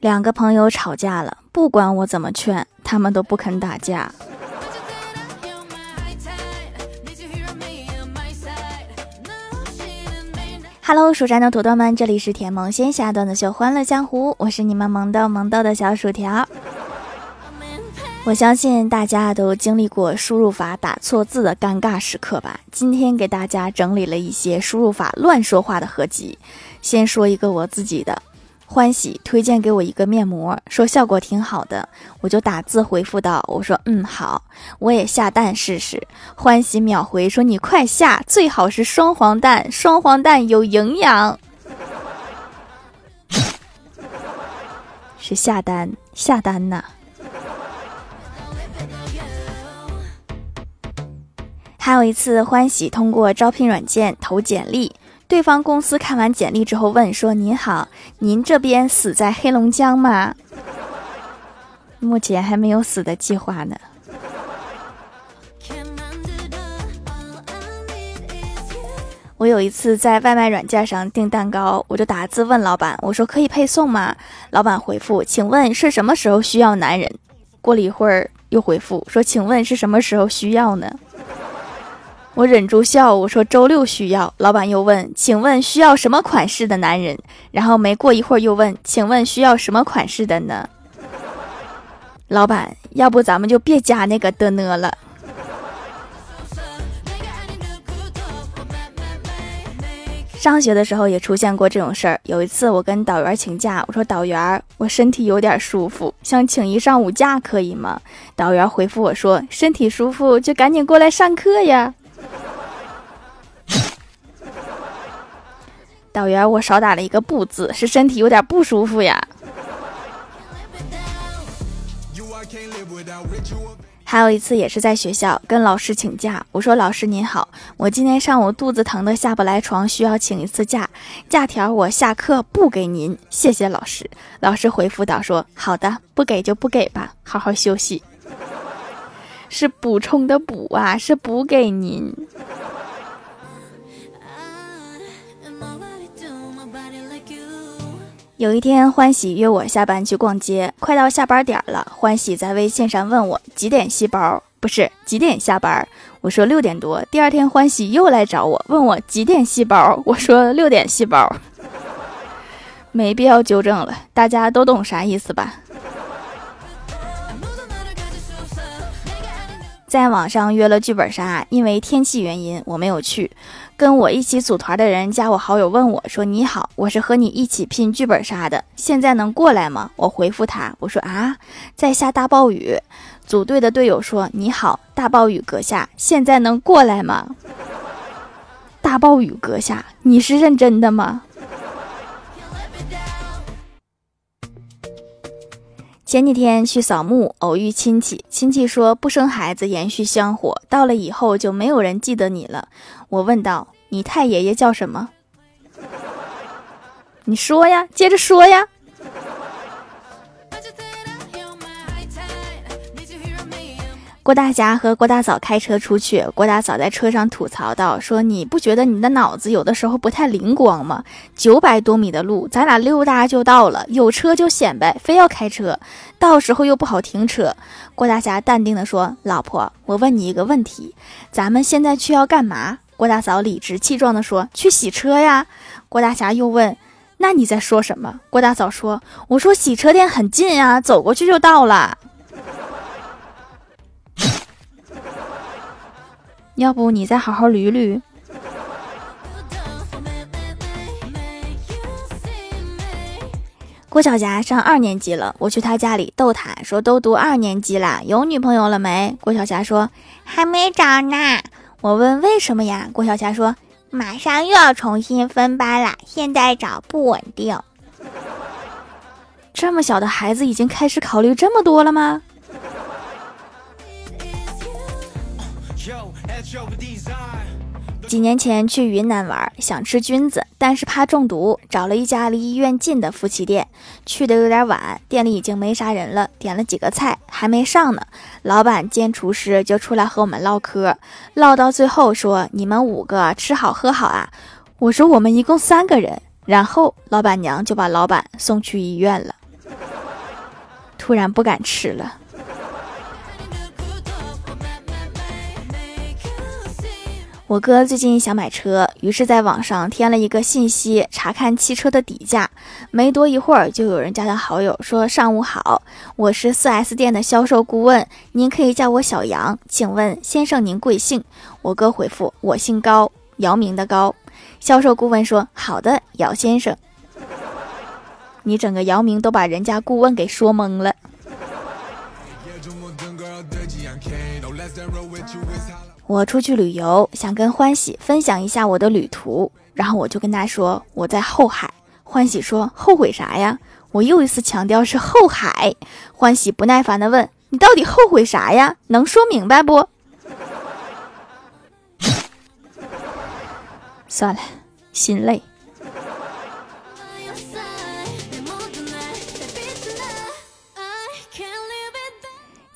两个朋友吵架了，不管我怎么劝，他们都不肯打架。Hello，蜀山的土豆们，这里是甜萌仙侠段子秀《欢乐江湖》，我是你们萌豆萌豆的小薯条。我相信大家都经历过输入法打错字的尴尬时刻吧？今天给大家整理了一些输入法乱说话的合集。先说一个我自己的，欢喜推荐给我一个面膜，说效果挺好的，我就打字回复道：“我说嗯好，我也下蛋试试。”欢喜秒回说：“你快下，最好是双黄蛋，双黄蛋有营养。”是下单下单呐。还有一次，欢喜通过招聘软件投简历。对方公司看完简历之后问说：“您好，您这边死在黑龙江吗？”目前还没有死的计划呢。我有一次在外卖软件上订蛋糕，我就打字问老板：“我说可以配送吗？”老板回复：“请问是什么时候需要男人？”过了一会儿又回复说：“请问是什么时候需要呢？”我忍住笑，我说周六需要。老板又问，请问需要什么款式的男人？然后没过一会儿又问，请问需要什么款式的呢？老板，要不咱们就别加那个的呢了。上学的时候也出现过这种事儿。有一次我跟导员请假，我说导员，我身体有点舒服，想请一上午假，可以吗？导员回复我说，身体舒服就赶紧过来上课呀。导员，我少打了一个不字，是身体有点不舒服呀。还有一次也是在学校跟老师请假，我说老师您好，我今天上午肚子疼的下不来床，需要请一次假，假条我下课不给您，谢谢老师。老师回复道说好的，不给就不给吧，好好休息。是补充的补啊，是补给您。有一天，欢喜约我下班去逛街，快到下班点了。欢喜在微信上问我几点吸包，不是几点下班。我说六点多。第二天，欢喜又来找我，问我几点吸包，我说六点吸包。没必要纠正了，大家都懂啥意思吧？在网上约了剧本杀，因为天气原因我没有去。跟我一起组团的人加我好友，问我说：“你好，我是和你一起拼剧本杀的，现在能过来吗？”我回复他，我说：“啊，在下大暴雨。”组队的队友说：“你好，大暴雨阁下，现在能过来吗？”大暴雨阁下，你是认真的吗？前几天去扫墓，偶遇亲戚，亲戚说不生孩子延续香火，到了以后就没有人记得你了。我问道：“你太爷爷叫什么？”你说呀，接着说呀。郭大侠和郭大嫂开车出去，郭大嫂在车上吐槽道：“说你不觉得你的脑子有的时候不太灵光吗？九百多米的路，咱俩溜达就到了，有车就显摆，非要开车，到时候又不好停车。”郭大侠淡定地说：“老婆，我问你一个问题，咱们现在去要干嘛？”郭大嫂理直气壮地说：“去洗车呀。”郭大侠又问：“那你在说什么？”郭大嫂说：“我说洗车店很近啊，走过去就到了。”要不你再好好捋捋。郭晓霞上二年级了，我去她家里逗她说：“都读二年级啦，有女朋友了没？”郭晓霞说：“还没找呢。”我问：“为什么呀？”郭晓霞说：“马上又要重新分班了，现在找不稳定。”这么小的孩子已经开始考虑这么多了吗？几年前去云南玩，想吃菌子，但是怕中毒，找了一家离医院近的夫妻店。去的有点晚，店里已经没啥人了，点了几个菜，还没上呢。老板兼厨师就出来和我们唠嗑，唠到最后说：“你们五个吃好喝好啊。”我说：“我们一共三个人。”然后老板娘就把老板送去医院了。突然不敢吃了。我哥最近想买车，于是在网上添了一个信息，查看汽车的底价。没多一会儿，就有人加他好友，说：“上午好，我是 4S 店的销售顾问，您可以叫我小杨。请问先生您贵姓？”我哥回复：“我姓高，姚明的高。”销售顾问说：“好的，姚先生，你整个姚明都把人家顾问给说懵了。”我出去旅游，想跟欢喜分享一下我的旅途，然后我就跟他说我在后海。欢喜说后悔啥呀？我又一次强调是后海。欢喜不耐烦的问你到底后悔啥呀？能说明白不？算了，心累。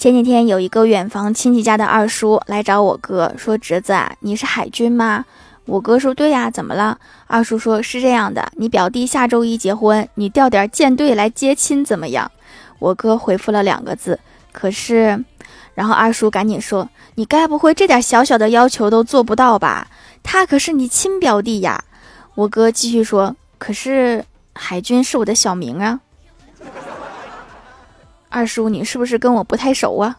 前几天有一个远房亲戚家的二叔来找我哥，说：“侄子啊，你是海军吗？”我哥说：“对呀，怎么了？”二叔说：“是这样的，你表弟下周一结婚，你调点舰队来接亲怎么样？”我哥回复了两个字：“可是。”然后二叔赶紧说：“你该不会这点小小的要求都做不到吧？他可是你亲表弟呀！”我哥继续说：“可是海军是我的小名啊。”二叔，你是不是跟我不太熟啊？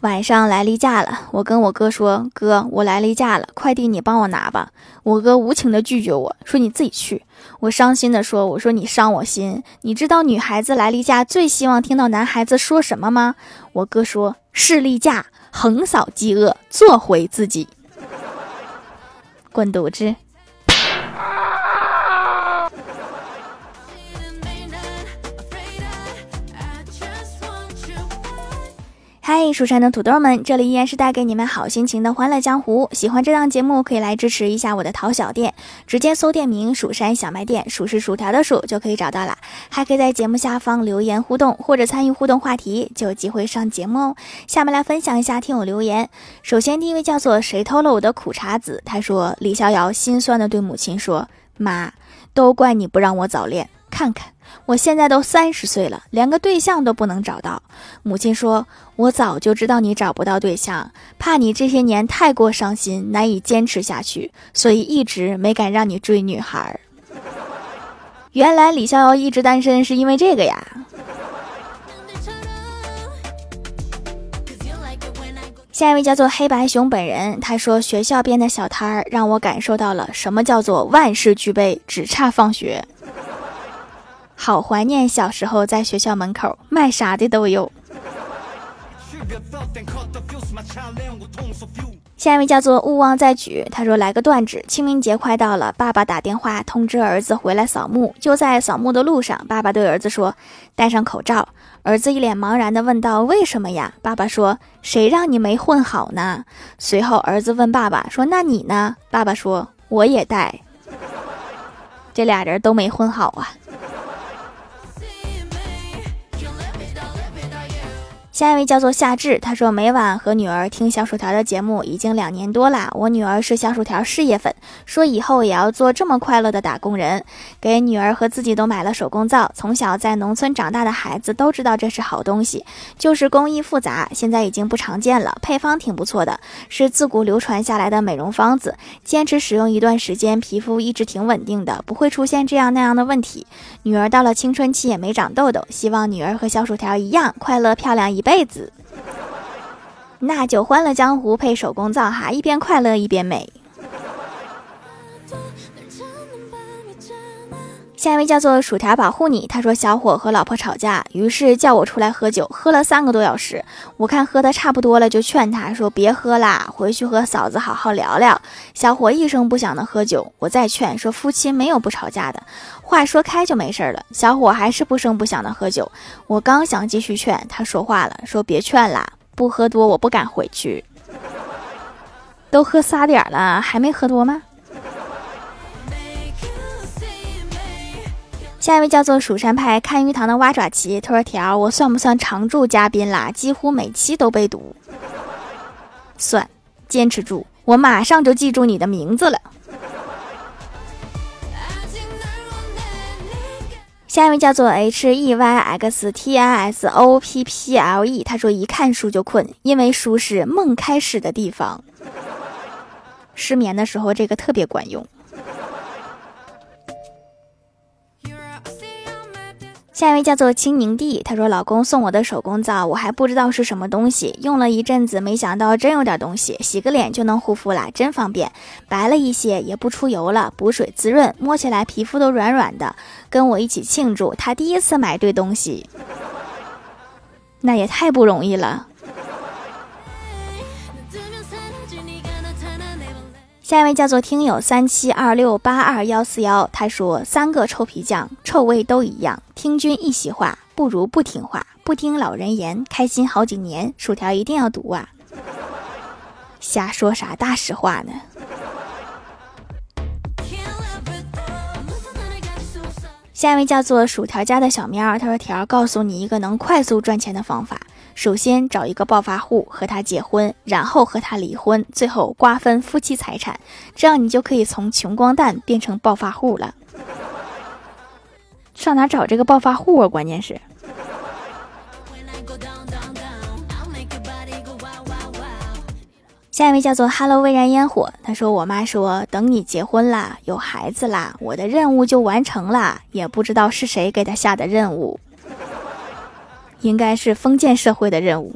晚上来例假了，我跟我哥说：“哥，我来例假了，快递你帮我拿吧。”我哥无情的拒绝我说：“你自己去。”我伤心的说：“我说你伤我心，你知道女孩子来例假最希望听到男孩子说什么吗？”我哥说：“是例假，横扫饥饿，做回自己。”滚犊子！嗨，蜀山的土豆们，这里依然是带给你们好心情的欢乐江湖。喜欢这档节目，可以来支持一下我的淘小店，直接搜店名“蜀山小卖店”，数是薯条的数就可以找到了。还可以在节目下方留言互动，或者参与互动话题，就有机会上节目哦。下面来分享一下听友留言。首先，第一位叫做谁偷了我的苦茶籽？他说：“李逍遥心酸的对母亲说，妈，都怪你不让我早恋，看看。”我现在都三十岁了，连个对象都不能找到。母亲说：“我早就知道你找不到对象，怕你这些年太过伤心，难以坚持下去，所以一直没敢让你追女孩。”原来李逍遥一直单身是因为这个呀。下一位叫做黑白熊本人，他说：“学校边的小摊儿让我感受到了什么叫做万事俱备，只差放学。”好怀念小时候在学校门口卖啥的都有。下一位叫做勿忘再举，他说来个断指，清明节快到了，爸爸打电话通知儿子回来扫墓。就在扫墓的路上，爸爸对儿子说：“戴上口罩。”儿子一脸茫然的问道：“为什么呀？”爸爸说：“谁让你没混好呢？”随后儿子问爸爸说：“那你呢？”爸爸说：“我也戴。”这俩人都没混好啊。下一位叫做夏至，他说每晚和女儿听小薯条的节目已经两年多啦。我女儿是小薯条事业粉，说以后也要做这么快乐的打工人。给女儿和自己都买了手工皂。从小在农村长大的孩子都知道这是好东西，就是工艺复杂，现在已经不常见了。配方挺不错的，是自古流传下来的美容方子。坚持使用一段时间，皮肤一直挺稳定的，不会出现这样那样的问题。女儿到了青春期也没长痘痘，希望女儿和小薯条一样快乐漂亮一。辈子，那就欢乐江湖配手工皂哈，一边快乐一边美。下一位叫做薯条保护你，他说小伙和老婆吵架，于是叫我出来喝酒，喝了三个多小时。我看喝的差不多了，就劝他说别喝啦，回去和嫂子好好聊聊。小伙一声不响的喝酒，我再劝说夫妻没有不吵架的，话说开就没事了。小伙还是不声不响的喝酒，我刚想继续劝，他说话了，说别劝啦，不喝多我不敢回去。都喝仨点了，还没喝多吗？下一位叫做蜀山派看鱼塘的蛙爪奇，他说：“条，我算不算常驻嘉宾啦？几乎每期都被读，算，坚持住，我马上就记住你的名字了。”下一位叫做 H E Y X T I S O P P L E，他说一看书就困，因为书是梦开始的地方。失眠的时候，这个特别管用。下一位叫做青宁弟，他说：“老公送我的手工皂，我还不知道是什么东西，用了一阵子，没想到真有点东西，洗个脸就能护肤了，真方便，白了一些，也不出油了，补水滋润，摸起来皮肤都软软的。跟我一起庆祝，他第一次买对东西，那也太不容易了。”下一位叫做听友三七二六八二幺四幺，他说三个臭皮匠，臭味都一样。听君一席话，不如不听话。不听老人言，开心好几年。薯条一定要读啊！瞎说啥大实话呢？下一位叫做薯条家的小喵，他说条告诉你一个能快速赚钱的方法。首先找一个暴发户和他结婚，然后和他离婚，最后瓜分夫妻财产，这样你就可以从穷光蛋变成暴发户了。上哪找这个暴发户啊？关键是。下一位叫做 “Hello 未燃烟火，他说：“我妈说等你结婚啦，有孩子啦，我的任务就完成了，也不知道是谁给他下的任务。”应该是封建社会的任务。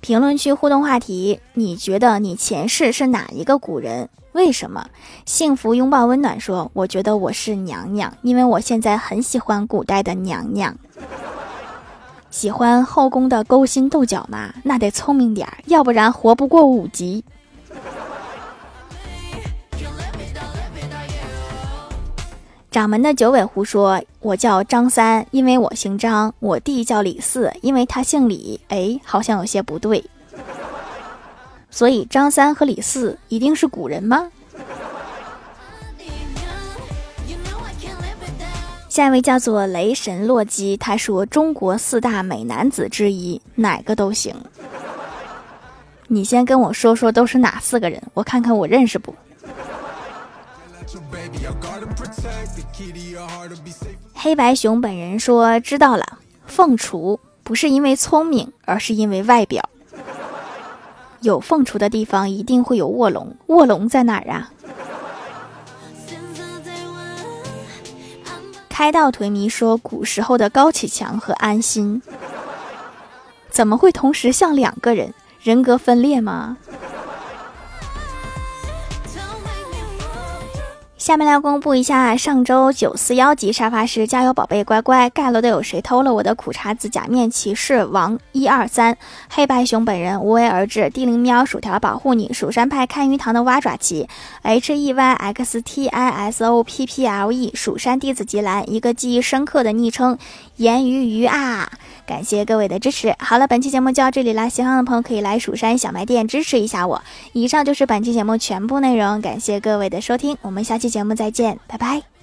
评论区互动话题：你觉得你前世是哪一个古人？为什么？幸福拥抱温暖说：我觉得我是娘娘，因为我现在很喜欢古代的娘娘。喜欢后宫的勾心斗角吗？那得聪明点儿，要不然活不过五集。掌门的九尾狐说：“我叫张三，因为我姓张；我弟叫李四，因为他姓李。哎，好像有些不对。所以张三和李四一定是古人吗？”下一位叫做雷神洛基，他说：“中国四大美男子之一，哪个都行。你先跟我说说都是哪四个人，我看看我认识不。”黑白熊本人说：“知道了，凤雏不是因为聪明，而是因为外表。有凤雏的地方一定会有卧龙，卧龙在哪儿啊？”开道颓迷说：“古时候的高启强和安心，怎么会同时像两个人？人格分裂吗？”下面来公布一下上周九四幺级沙发是加油宝贝乖乖盖楼的有谁偷了我的苦茶子假面骑士王一二三黑白熊本人无为而治地灵喵薯条保护你蜀山派看鱼塘的蛙爪旗 h e y x t i s o p p l e 蜀山弟子吉兰一个记忆深刻的昵称言鱼鱼啊。感谢各位的支持。好了，本期节目就到这里啦，喜欢的朋友可以来蜀山小卖店支持一下我。以上就是本期节目全部内容，感谢各位的收听，我们下期节目再见，拜拜。